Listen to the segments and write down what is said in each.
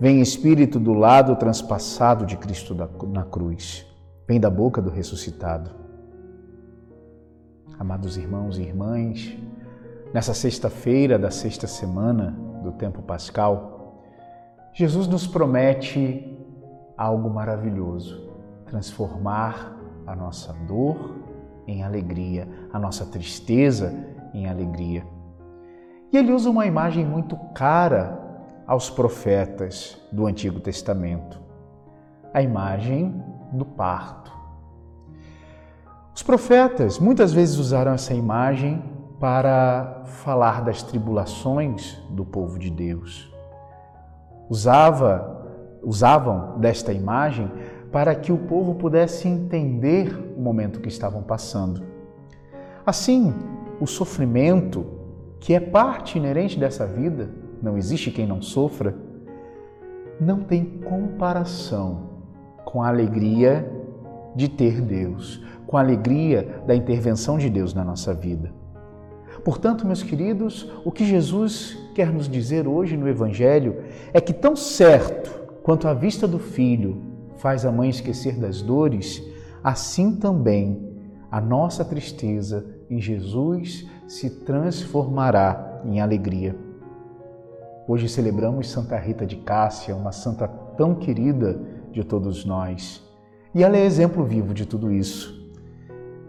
Vem Espírito do lado transpassado de Cristo na cruz. Vem da boca do ressuscitado. Amados irmãos e irmãs, nessa sexta-feira da sexta semana do tempo pascal, Jesus nos promete algo maravilhoso: transformar a nossa dor em alegria, a nossa tristeza em alegria. E ele usa uma imagem muito cara aos profetas do Antigo Testamento, a imagem do parto. Os profetas muitas vezes usaram essa imagem para falar das tribulações do povo de Deus. Usava, usavam desta imagem para que o povo pudesse entender o momento que estavam passando. Assim, o sofrimento, que é parte inerente dessa vida, não existe quem não sofra, não tem comparação com a alegria de ter Deus, com a alegria da intervenção de Deus na nossa vida. Portanto, meus queridos, o que Jesus quer nos dizer hoje no Evangelho é que, tão certo quanto a vista do filho faz a mãe esquecer das dores, assim também a nossa tristeza em Jesus se transformará em alegria. Hoje celebramos Santa Rita de Cássia, uma santa tão querida de todos nós. E ela é exemplo vivo de tudo isso.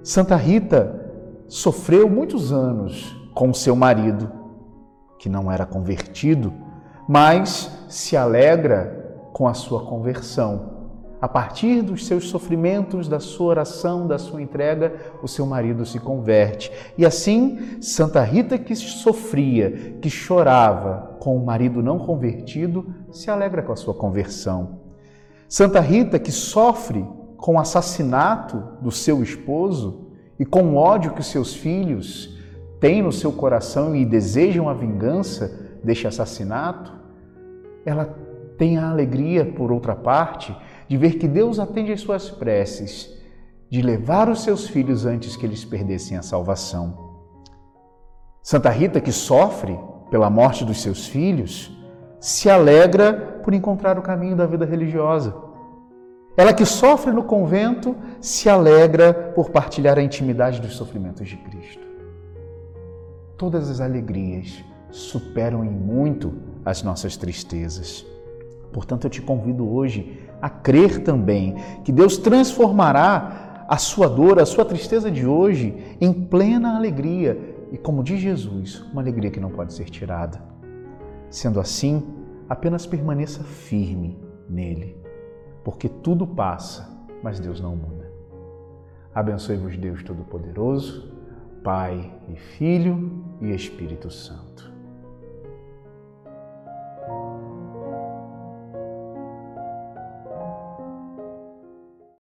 Santa Rita sofreu muitos anos com seu marido, que não era convertido, mas se alegra com a sua conversão a partir dos seus sofrimentos, da sua oração, da sua entrega, o seu marido se converte. E assim, Santa Rita, que sofria, que chorava com o marido não convertido, se alegra com a sua conversão. Santa Rita, que sofre com o assassinato do seu esposo e com o ódio que seus filhos têm no seu coração e desejam a vingança deste assassinato, ela tem a alegria, por outra parte, de ver que Deus atende às suas preces, de levar os seus filhos antes que eles perdessem a salvação. Santa Rita, que sofre pela morte dos seus filhos, se alegra por encontrar o caminho da vida religiosa. Ela que sofre no convento se alegra por partilhar a intimidade dos sofrimentos de Cristo. Todas as alegrias superam em muito as nossas tristezas. Portanto, eu te convido hoje a crer também que Deus transformará a sua dor, a sua tristeza de hoje em plena alegria e, como diz Jesus, uma alegria que não pode ser tirada. Sendo assim, apenas permaneça firme nele, porque tudo passa, mas Deus não muda. Abençoe-vos, Deus Todo-Poderoso, Pai e Filho e Espírito Santo.